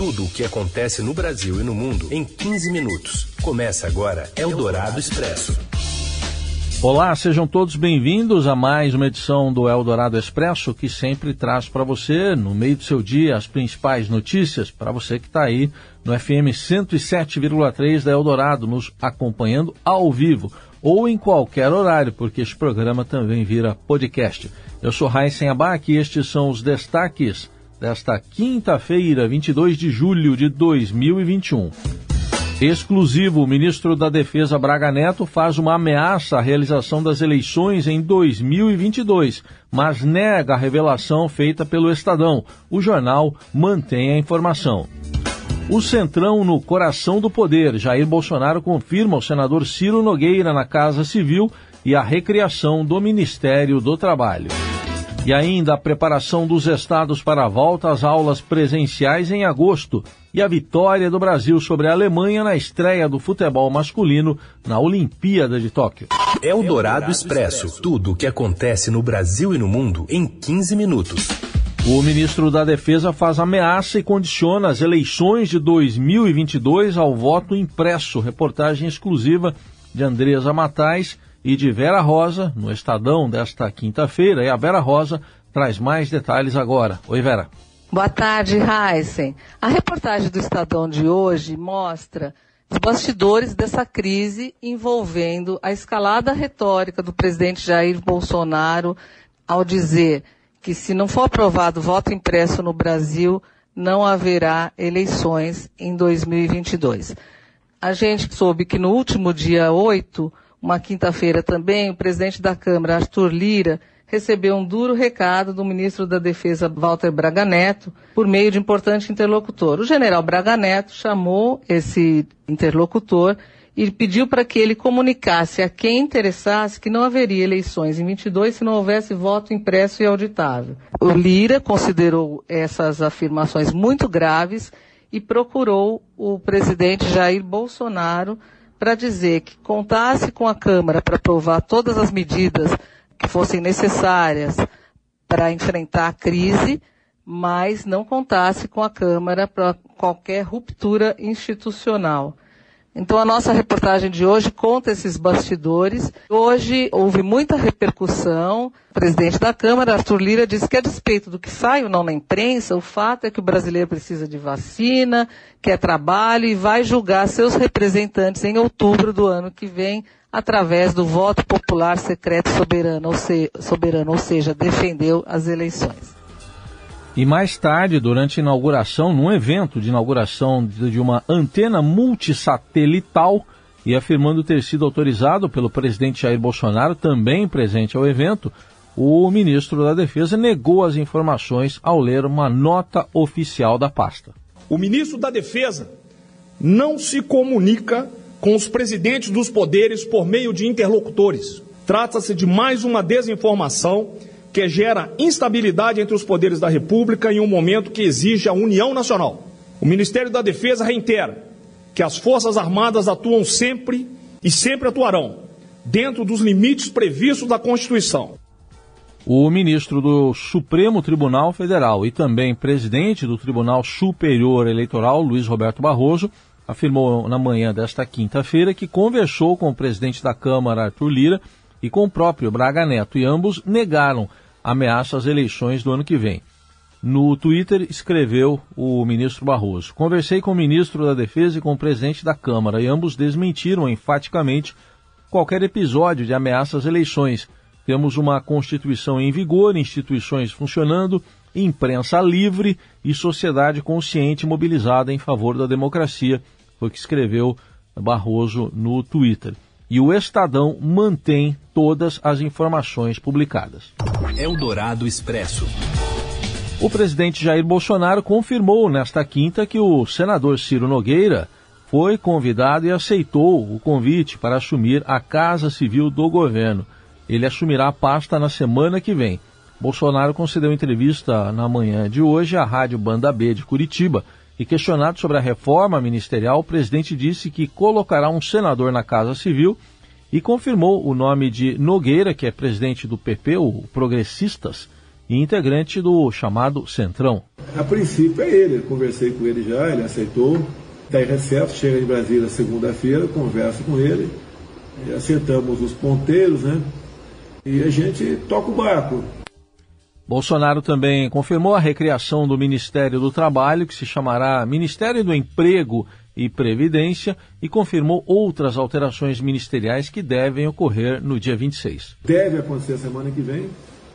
Tudo o que acontece no Brasil e no mundo em 15 minutos. Começa agora Eldorado Expresso. Olá, sejam todos bem-vindos a mais uma edição do Eldorado Expresso, que sempre traz para você, no meio do seu dia, as principais notícias, para você que está aí no FM 107,3 da Eldorado, nos acompanhando ao vivo ou em qualquer horário, porque este programa também vira podcast. Eu sou Raíssen Abac e estes são os destaques desta quinta-feira, 22 de julho de 2021. Exclusivo, o ministro da Defesa Braga Neto faz uma ameaça à realização das eleições em 2022, mas nega a revelação feita pelo Estadão. O jornal mantém a informação. O Centrão no coração do poder. Jair Bolsonaro confirma o senador Ciro Nogueira na Casa Civil e a recriação do Ministério do Trabalho. E ainda a preparação dos estados para a volta às aulas presenciais em agosto e a vitória do Brasil sobre a Alemanha na estreia do futebol masculino na Olimpíada de Tóquio. É o Dourado Expresso. Tudo o que acontece no Brasil e no mundo em 15 minutos. O ministro da Defesa faz ameaça e condiciona as eleições de 2022 ao voto impresso. Reportagem exclusiva de Andresa Matais e de Vera Rosa, no Estadão desta quinta-feira. E a Vera Rosa traz mais detalhes agora. Oi, Vera. Boa tarde, Heisen. A reportagem do Estadão de hoje mostra os bastidores dessa crise envolvendo a escalada retórica do presidente Jair Bolsonaro ao dizer que se não for aprovado voto impresso no Brasil, não haverá eleições em 2022. A gente soube que no último dia 8, uma quinta-feira também, o presidente da Câmara, Arthur Lira, recebeu um duro recado do ministro da Defesa, Walter Braga Neto, por meio de importante interlocutor. O general Braga Neto chamou esse interlocutor e pediu para que ele comunicasse a quem interessasse que não haveria eleições em 22 se não houvesse voto impresso e auditável. O Lira considerou essas afirmações muito graves e procurou o presidente Jair Bolsonaro para dizer que contasse com a Câmara para aprovar todas as medidas que fossem necessárias para enfrentar a crise, mas não contasse com a Câmara para qualquer ruptura institucional. Então a nossa reportagem de hoje conta esses bastidores. Hoje houve muita repercussão. O presidente da Câmara, Arthur Lira, disse que a despeito do que sai ou não na imprensa, o fato é que o brasileiro precisa de vacina, quer trabalho e vai julgar seus representantes em outubro do ano que vem através do voto popular secreto soberano, ou, se, soberano, ou seja, defendeu as eleições. E mais tarde, durante a inauguração, num evento de inauguração de uma antena multissatelital, e afirmando ter sido autorizado pelo presidente Jair Bolsonaro, também presente ao evento, o ministro da Defesa negou as informações ao ler uma nota oficial da pasta. O ministro da Defesa não se comunica com os presidentes dos poderes por meio de interlocutores. Trata-se de mais uma desinformação que gera instabilidade entre os poderes da República em um momento que exige a união nacional. O Ministério da Defesa reitera que as Forças Armadas atuam sempre e sempre atuarão dentro dos limites previstos da Constituição. O ministro do Supremo Tribunal Federal e também presidente do Tribunal Superior Eleitoral, Luiz Roberto Barroso, afirmou na manhã desta quinta-feira que conversou com o presidente da Câmara, Arthur Lira, e com o próprio Braga Neto, e ambos negaram ameaça às eleições do ano que vem. No Twitter escreveu o ministro Barroso: Conversei com o ministro da Defesa e com o presidente da Câmara, e ambos desmentiram enfaticamente qualquer episódio de ameaça às eleições. Temos uma Constituição em vigor, instituições funcionando, imprensa livre e sociedade consciente mobilizada em favor da democracia, foi o que escreveu Barroso no Twitter e o Estadão mantém todas as informações publicadas. Eldorado Expresso. O presidente Jair Bolsonaro confirmou nesta quinta que o senador Ciro Nogueira foi convidado e aceitou o convite para assumir a Casa Civil do governo. Ele assumirá a pasta na semana que vem. Bolsonaro concedeu entrevista na manhã de hoje à Rádio Banda B de Curitiba e questionado sobre a reforma ministerial, o presidente disse que colocará um senador na Casa Civil e confirmou o nome de Nogueira, que é presidente do PP, o Progressistas, e integrante do chamado Centrão. A princípio é ele, eu conversei com ele já, ele aceitou, está em recesso, chega em Brasília segunda-feira, converso com ele, acertamos os ponteiros, né? E a gente toca o barco. Bolsonaro também confirmou a recriação do Ministério do Trabalho, que se chamará Ministério do Emprego e Previdência, e confirmou outras alterações ministeriais que devem ocorrer no dia 26. Deve acontecer semana que vem.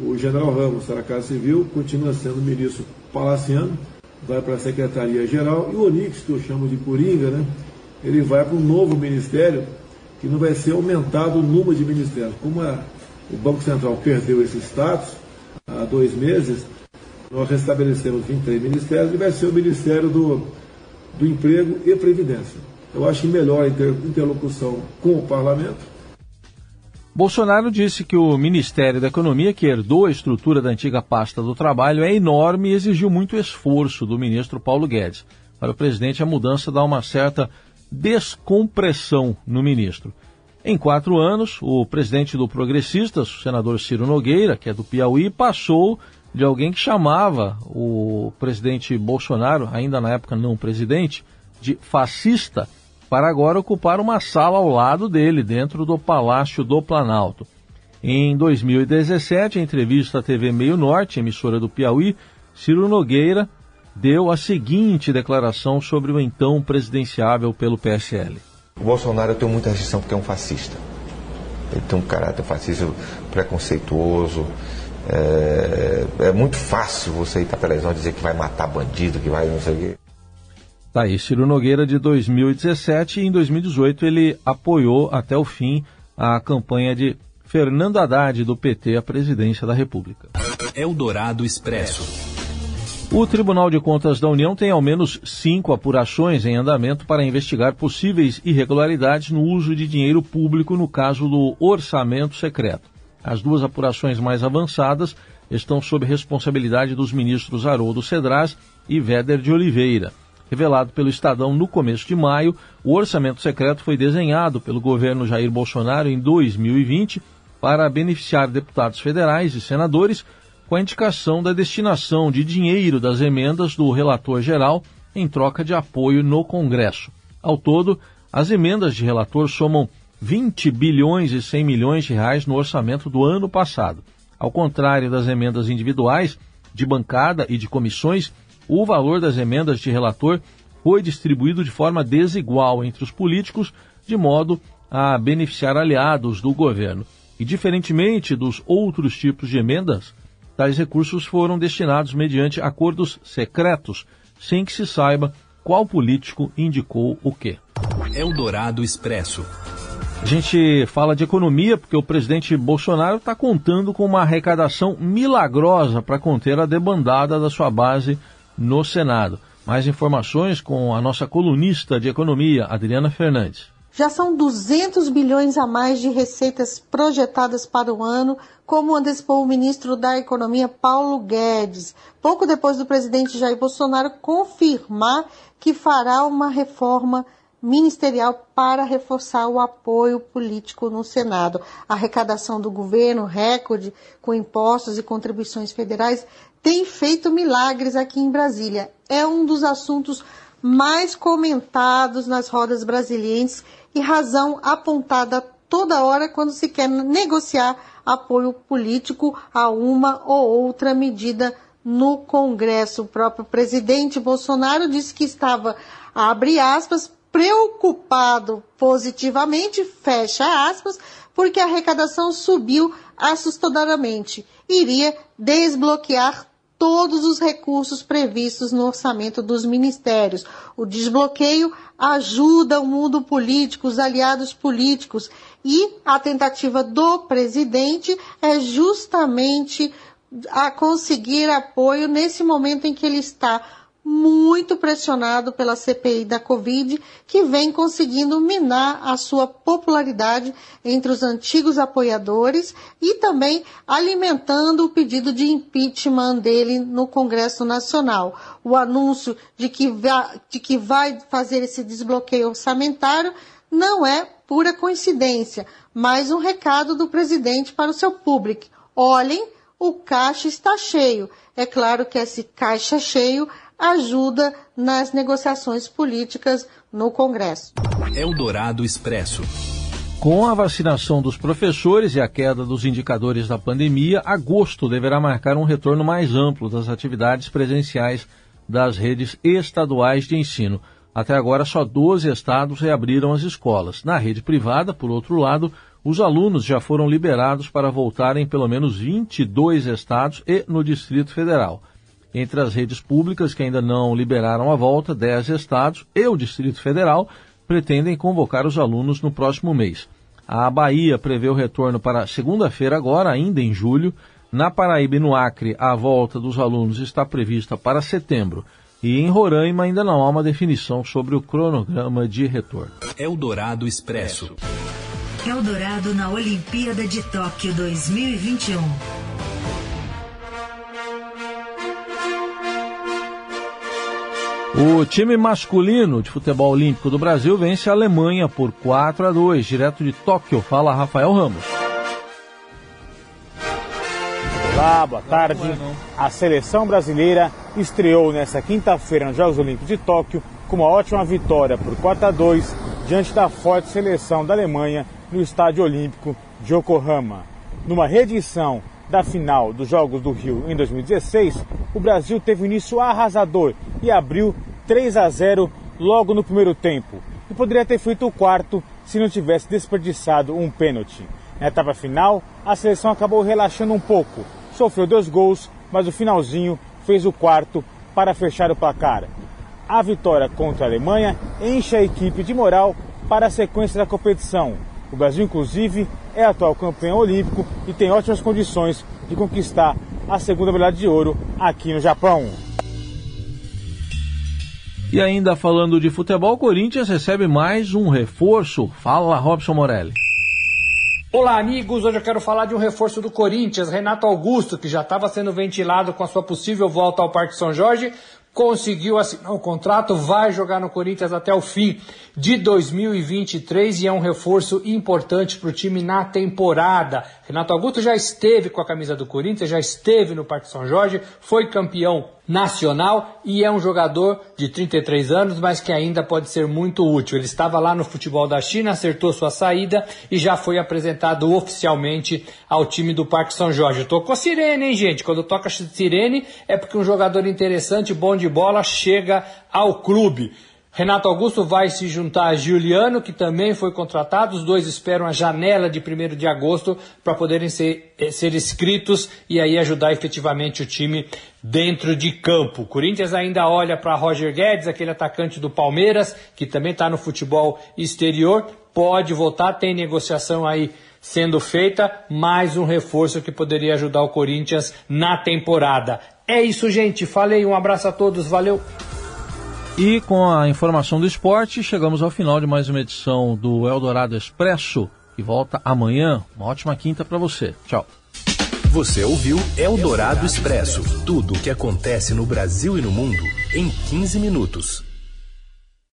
O general Ramos, será Casa Civil, continua sendo ministro palaciano, vai para a Secretaria-Geral, e o Onix, que eu chamo de Coringa, né, ele vai para um novo ministério, que não vai ser aumentado o número de ministérios. Como a, o Banco Central perdeu esse status, dois meses, nós restabelecemos 23 ministérios e vai ser o Ministério do, do Emprego e Previdência. Eu acho melhor a interlocução com o parlamento. Bolsonaro disse que o Ministério da Economia, que herdou a estrutura da antiga pasta do trabalho, é enorme e exigiu muito esforço do ministro Paulo Guedes. Para o presidente, a mudança dá uma certa descompressão no ministro. Em quatro anos, o presidente do Progressistas, o senador Ciro Nogueira, que é do Piauí, passou de alguém que chamava o presidente Bolsonaro, ainda na época não presidente, de fascista, para agora ocupar uma sala ao lado dele, dentro do Palácio do Planalto. Em 2017, em entrevista à TV Meio Norte, emissora do Piauí, Ciro Nogueira deu a seguinte declaração sobre o então presidenciável pelo PSL. O Bolsonaro eu tenho muita restrição porque é um fascista. Ele tem um caráter fascista preconceituoso. É, é muito fácil você ir para a televisão e dizer que vai matar bandido, que vai não sei o quê. Tá aí, Ciro Nogueira de 2017 e em 2018 ele apoiou até o fim a campanha de Fernando Haddad do PT à presidência da República. Eldorado Expresso. O Tribunal de Contas da União tem ao menos cinco apurações em andamento para investigar possíveis irregularidades no uso de dinheiro público no caso do orçamento secreto. As duas apurações mais avançadas estão sob responsabilidade dos ministros Haroldo Cedras e Véder de Oliveira. Revelado pelo Estadão no começo de maio, o orçamento secreto foi desenhado pelo governo Jair Bolsonaro em 2020 para beneficiar deputados federais e senadores com a indicação da destinação de dinheiro das emendas do relator geral em troca de apoio no Congresso. Ao todo, as emendas de relator somam 20 bilhões e 100 milhões de reais no orçamento do ano passado. Ao contrário das emendas individuais, de bancada e de comissões, o valor das emendas de relator foi distribuído de forma desigual entre os políticos, de modo a beneficiar aliados do governo. E diferentemente dos outros tipos de emendas, Tais recursos foram destinados mediante acordos secretos, sem que se saiba qual político indicou o quê. Eldorado Expresso. A gente fala de economia porque o presidente Bolsonaro está contando com uma arrecadação milagrosa para conter a debandada da sua base no Senado. Mais informações com a nossa colunista de economia, Adriana Fernandes. Já são 200 bilhões a mais de receitas projetadas para o ano, como antecipou o ministro da Economia Paulo Guedes, pouco depois do presidente Jair Bolsonaro confirmar que fará uma reforma ministerial para reforçar o apoio político no Senado. A arrecadação do governo, recorde com impostos e contribuições federais, tem feito milagres aqui em Brasília. É um dos assuntos mais comentados nas rodas brasilienses e razão apontada toda hora quando se quer negociar apoio político a uma ou outra medida no Congresso. O próprio presidente Bolsonaro disse que estava, abre aspas, preocupado positivamente, fecha aspas, porque a arrecadação subiu assustadoramente. Iria desbloquear todos os recursos previstos no orçamento dos ministérios. O desbloqueio ajuda o mundo político, os aliados políticos, e a tentativa do presidente é justamente a conseguir apoio nesse momento em que ele está muito pressionado pela CPI da Covid, que vem conseguindo minar a sua popularidade entre os antigos apoiadores e também alimentando o pedido de impeachment dele no Congresso Nacional. O anúncio de que vai, de que vai fazer esse desbloqueio orçamentário não é pura coincidência, mas um recado do presidente para o seu público. Olhem o caixa está cheio. É claro que esse caixa cheio ajuda nas negociações políticas no Congresso. Eldorado Expresso. Com a vacinação dos professores e a queda dos indicadores da pandemia, agosto deverá marcar um retorno mais amplo das atividades presenciais das redes estaduais de ensino. Até agora, só 12 estados reabriram as escolas. Na rede privada, por outro lado, os alunos já foram liberados para voltar em pelo menos 22 estados e no Distrito Federal. Entre as redes públicas que ainda não liberaram a volta, 10 estados e o Distrito Federal pretendem convocar os alunos no próximo mês. A Bahia prevê o retorno para segunda-feira, agora, ainda em julho. Na Paraíba e no Acre, a volta dos alunos está prevista para setembro. E em Roraima ainda não há uma definição sobre o cronograma de retorno. Eldorado Expresso. Eldorado na Olimpíada de Tóquio 2021. O time masculino de futebol olímpico do Brasil vence a Alemanha por 4 a 2, direto de Tóquio. Fala Rafael Ramos. Olá, boa tarde. A seleção brasileira estreou nesta quinta-feira nos Jogos Olímpicos de Tóquio com uma ótima vitória por 4 a 2 diante da forte seleção da Alemanha no Estádio Olímpico de Yokohama. Numa reedição da final dos Jogos do Rio em 2016, o Brasil teve um início arrasador e abriu 3 a 0 logo no primeiro tempo. E poderia ter feito o quarto se não tivesse desperdiçado um pênalti. Na etapa final, a seleção acabou relaxando um pouco. Sofreu dois gols, mas o finalzinho fez o quarto para fechar o placar. A vitória contra a Alemanha enche a equipe de moral para a sequência da competição. O Brasil, inclusive, é atual campeão olímpico e tem ótimas condições de conquistar a segunda medalha de ouro aqui no Japão. E ainda falando de futebol, o Corinthians recebe mais um reforço. Fala, Robson Morelli. Olá, amigos. Hoje eu quero falar de um reforço do Corinthians, Renato Augusto, que já estava sendo ventilado com a sua possível volta ao Parque São Jorge, conseguiu assinar o contrato, vai jogar no Corinthians até o fim de 2023 e é um reforço importante para o time na temporada. Renato Augusto já esteve com a camisa do Corinthians, já esteve no Parque São Jorge, foi campeão nacional e é um jogador de 33 anos, mas que ainda pode ser muito útil. Ele estava lá no futebol da China, acertou sua saída e já foi apresentado oficialmente ao time do Parque São Jorge. Tocou sirene, hein, gente? Quando toca sirene é porque um jogador interessante, bom de bola, chega ao clube. Renato Augusto vai se juntar a Giuliano, que também foi contratado. Os dois esperam a janela de 1 de agosto para poderem ser, eh, ser inscritos e aí ajudar efetivamente o time dentro de campo. O Corinthians ainda olha para Roger Guedes, aquele atacante do Palmeiras, que também está no futebol exterior. Pode voltar, tem negociação aí sendo feita, mais um reforço que poderia ajudar o Corinthians na temporada. É isso, gente. Falei, um abraço a todos, valeu! E com a informação do esporte, chegamos ao final de mais uma edição do Eldorado Expresso, que volta amanhã. Uma ótima quinta para você. Tchau. Você ouviu Eldorado Expresso tudo o que acontece no Brasil e no mundo em 15 minutos.